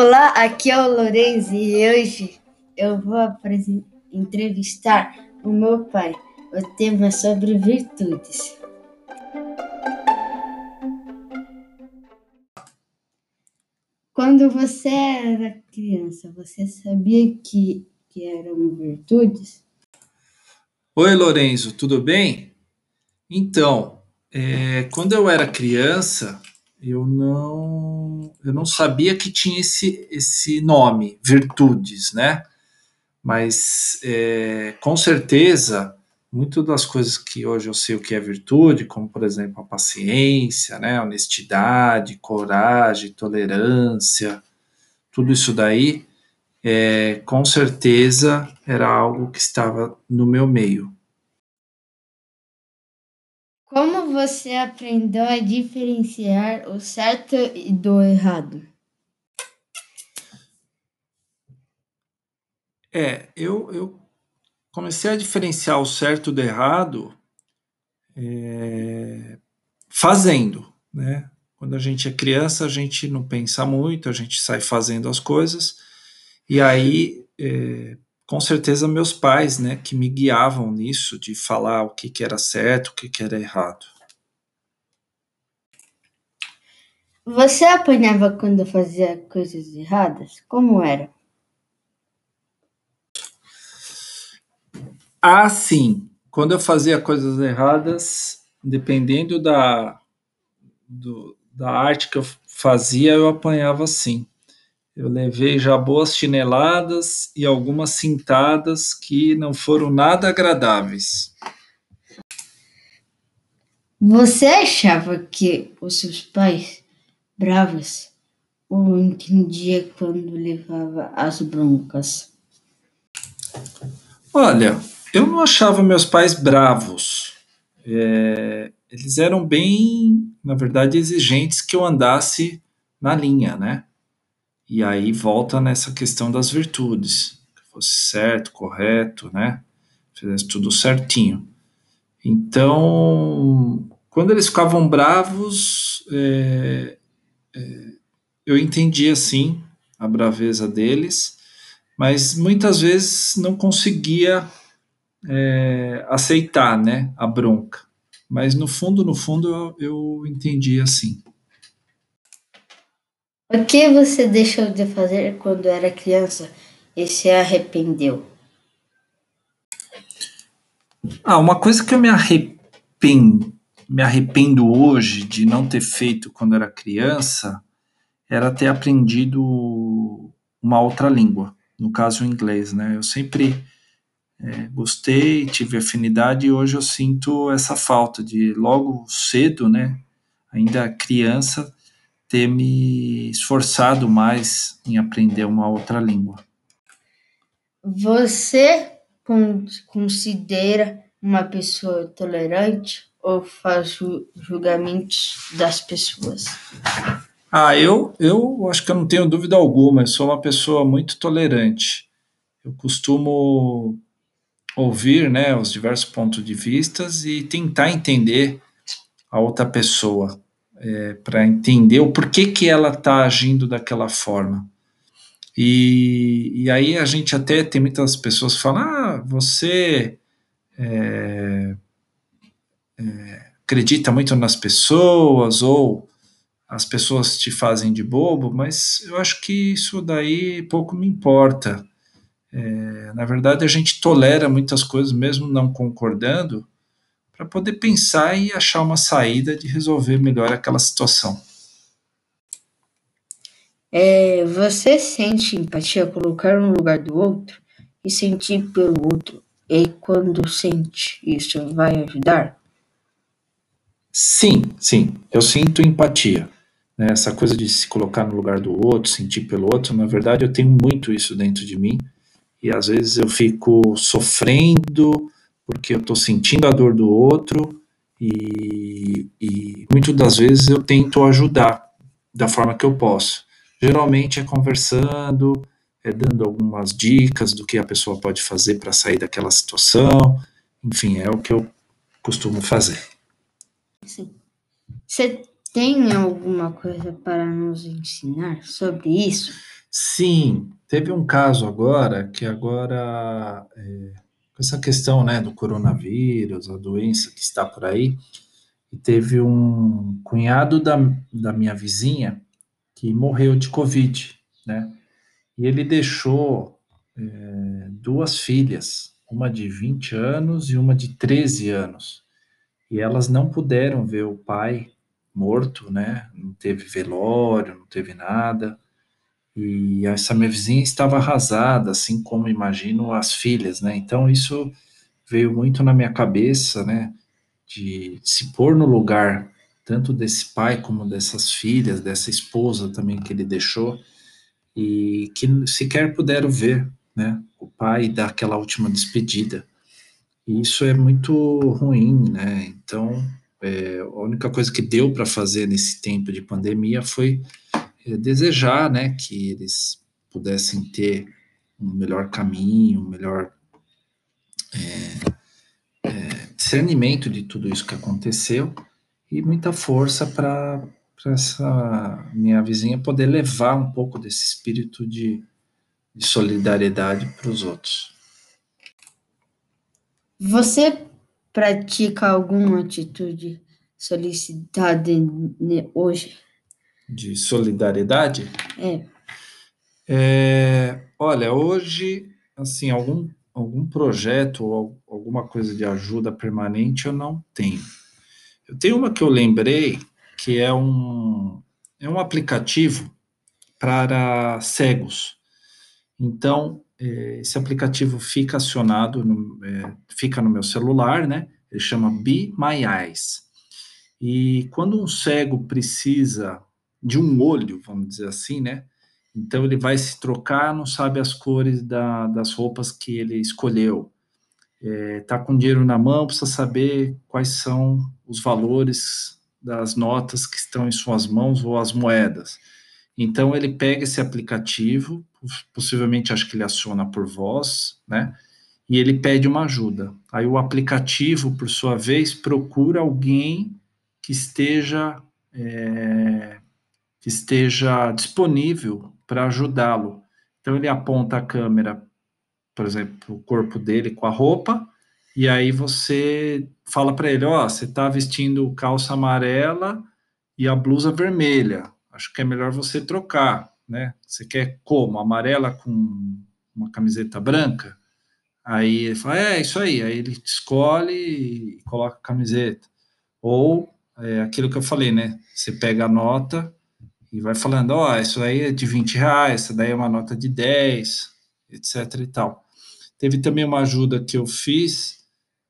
Olá, aqui é o Lourenço e hoje eu vou entrevistar o meu pai. O tema é sobre virtudes. Quando você era criança, você sabia que, que eram virtudes? Oi, Lourenço, tudo bem? Então, é, quando eu era criança, eu não, eu não sabia que tinha esse, esse nome, virtudes, né? Mas é, com certeza, muitas das coisas que hoje eu sei o que é virtude, como por exemplo a paciência, né, honestidade, coragem, tolerância, tudo isso daí, é, com certeza era algo que estava no meu meio. Como você aprendeu a diferenciar o certo do errado? É, eu, eu comecei a diferenciar o certo do errado é, fazendo, né? Quando a gente é criança, a gente não pensa muito, a gente sai fazendo as coisas, e aí é, com certeza meus pais, né, que me guiavam nisso, de falar o que, que era certo, o que, que era errado. Você apanhava quando fazia coisas erradas? Como era? Ah, sim. Quando eu fazia coisas erradas, dependendo da, do, da arte que eu fazia, eu apanhava sim. Eu levei já boas chineladas e algumas cintadas que não foram nada agradáveis. Você achava que os seus pais bravos ou entendia quando levava as broncas? Olha, eu não achava meus pais bravos. É, eles eram bem, na verdade, exigentes que eu andasse na linha, né? E aí volta nessa questão das virtudes, que fosse certo, correto, né? Fizesse tudo certinho. Então, quando eles ficavam bravos, é, é, eu entendia sim a braveza deles, mas muitas vezes não conseguia é, aceitar, né, a bronca. Mas no fundo, no fundo, eu, eu entendia assim. O que você deixou de fazer quando era criança e se arrependeu? Ah, uma coisa que eu me arrependo, me arrependo hoje de não ter feito quando era criança era ter aprendido uma outra língua, no caso o inglês, né? Eu sempre é, gostei, tive afinidade e hoje eu sinto essa falta de logo cedo, né? Ainda criança, ter me esforçado mais em aprender uma outra língua. Você considera uma pessoa tolerante ou faz julgamentos das pessoas? Ah, eu, eu acho que eu não tenho dúvida alguma, eu sou uma pessoa muito tolerante. Eu costumo ouvir né, os diversos pontos de vistas e tentar entender a outra pessoa é, para entender o porquê que ela está agindo daquela forma. E, e aí a gente até tem muitas pessoas que falam, ah, você é, é, acredita muito nas pessoas, ou as pessoas te fazem de bobo, mas eu acho que isso daí pouco me importa. É, na verdade, a gente tolera muitas coisas, mesmo não concordando, para poder pensar e achar uma saída de resolver melhor aquela situação. É, você sente empatia colocar no lugar do outro e sentir pelo outro, e quando sente isso vai ajudar? Sim, sim, eu sinto empatia. Né? Essa coisa de se colocar no lugar do outro, sentir pelo outro, na verdade eu tenho muito isso dentro de mim e às vezes eu fico sofrendo porque eu estou sentindo a dor do outro e, e muitas das vezes eu tento ajudar da forma que eu posso. Geralmente é conversando, é dando algumas dicas do que a pessoa pode fazer para sair daquela situação. Enfim, é o que eu costumo fazer. Sim. Você tem alguma coisa para nos ensinar sobre isso? Sim, teve um caso agora que agora é, com essa questão, né, do coronavírus, a doença que está por aí, e teve um cunhado da, da minha vizinha que morreu de Covid, né? E ele deixou é, duas filhas, uma de 20 anos e uma de 13 anos. E elas não puderam ver o pai morto, né? Não teve velório, não teve nada. E essa minha vizinha estava arrasada, assim como imagino as filhas, né? Então isso veio muito na minha cabeça, né? De se pôr no lugar tanto desse pai como dessas filhas, dessa esposa também que ele deixou, e que sequer puderam ver, né? O pai dar aquela última despedida. E isso é muito ruim, né? Então, é, a única coisa que deu para fazer nesse tempo de pandemia foi desejar, né, que eles pudessem ter um melhor caminho, um melhor é, é, discernimento de tudo isso que aconteceu e muita força para essa minha vizinha poder levar um pouco desse espírito de, de solidariedade para os outros. Você pratica alguma atitude solicitada hoje? De solidariedade? É. é. Olha, hoje, assim, algum, algum projeto ou alguma coisa de ajuda permanente eu não tenho. Eu tenho uma que eu lembrei, que é um, é um aplicativo para cegos. Então, é, esse aplicativo fica acionado, no, é, fica no meu celular, né? Ele chama Be My Eyes. E quando um cego precisa de um olho, vamos dizer assim, né? Então ele vai se trocar, não sabe as cores da, das roupas que ele escolheu. É, tá com dinheiro na mão, precisa saber quais são os valores das notas que estão em suas mãos ou as moedas. Então ele pega esse aplicativo, possivelmente acho que ele aciona por voz, né? E ele pede uma ajuda. Aí o aplicativo, por sua vez, procura alguém que esteja é, que esteja disponível para ajudá-lo. Então ele aponta a câmera, por exemplo, o corpo dele com a roupa, e aí você fala para ele, ó, oh, você está vestindo calça amarela e a blusa vermelha. Acho que é melhor você trocar, né? Você quer como? Amarela com uma camiseta branca? Aí ele fala, é, isso aí. Aí ele escolhe e coloca a camiseta. Ou é, aquilo que eu falei, né? Você pega a nota e vai falando, ó, oh, isso aí é de 20 reais, essa daí é uma nota de 10, etc e tal. Teve também uma ajuda que eu fiz,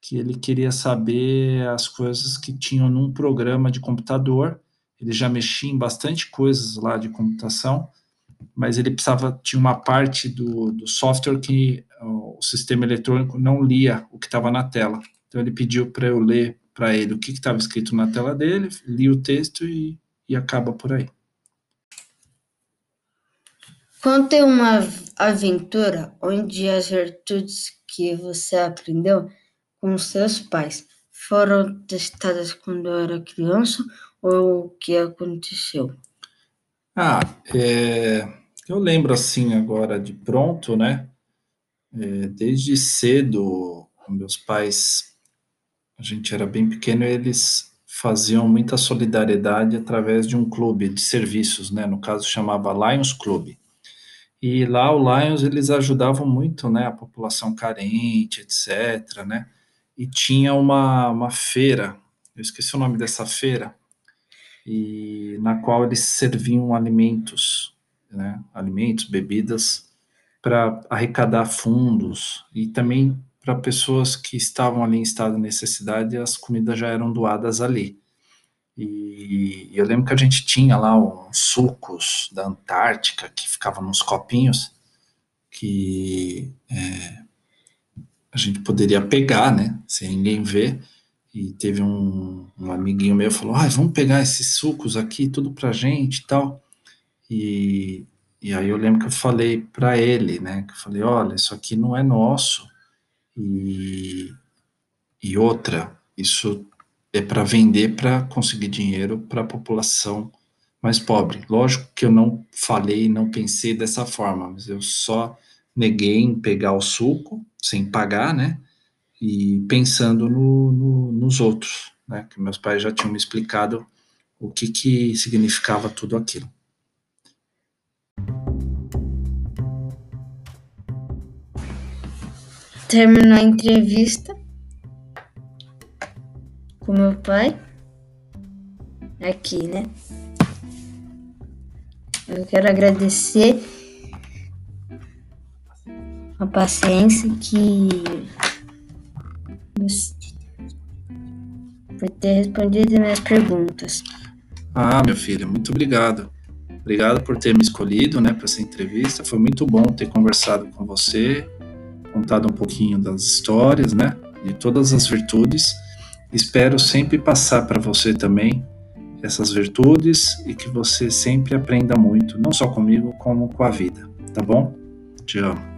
que ele queria saber as coisas que tinham num programa de computador, ele já mexia em bastante coisas lá de computação, mas ele precisava, tinha uma parte do, do software que o sistema eletrônico não lia o que estava na tela. Então ele pediu para eu ler para ele o que estava escrito na tela dele, li o texto e, e acaba por aí. Conte uma aventura onde as virtudes que você aprendeu com seus pais foram testadas quando era criança ou o que aconteceu? Ah, é, eu lembro assim agora de pronto, né? É, desde cedo, meus pais, a gente era bem pequeno, eles faziam muita solidariedade através de um clube de serviços, né? No caso chamava Lions Club. E lá o Lions eles ajudavam muito, né, a população carente, etc, né? E tinha uma, uma feira, eu esqueci o nome dessa feira, e na qual eles serviam alimentos, né, alimentos, bebidas para arrecadar fundos e também para pessoas que estavam ali em estado de necessidade, as comidas já eram doadas ali. E eu lembro que a gente tinha lá uns sucos da Antártica que ficavam nos copinhos que é, a gente poderia pegar, né, sem ninguém ver. E teve um, um amiguinho meu falou: ah, vamos pegar esses sucos aqui, tudo pra gente e tal. E, e aí eu lembro que eu falei para ele, né, que eu falei: olha, isso aqui não é nosso. E, e outra, isso é para vender para conseguir dinheiro para a população mais pobre. Lógico que eu não falei, não pensei dessa forma, mas eu só neguei em pegar o suco sem pagar, né? E pensando no, no, nos outros, né? Que meus pais já tinham me explicado o que, que significava tudo aquilo. Terminou a entrevista com meu pai. Aqui, né? Eu quero agradecer a paciência que por ter respondido minhas perguntas. Ah, meu filho, muito obrigado. Obrigado por ter me escolhido, né, para essa entrevista. Foi muito bom ter conversado com você, contado um pouquinho das histórias, né, de todas as virtudes. Espero sempre passar para você também essas virtudes e que você sempre aprenda muito, não só comigo, como com a vida, tá bom? Te amo.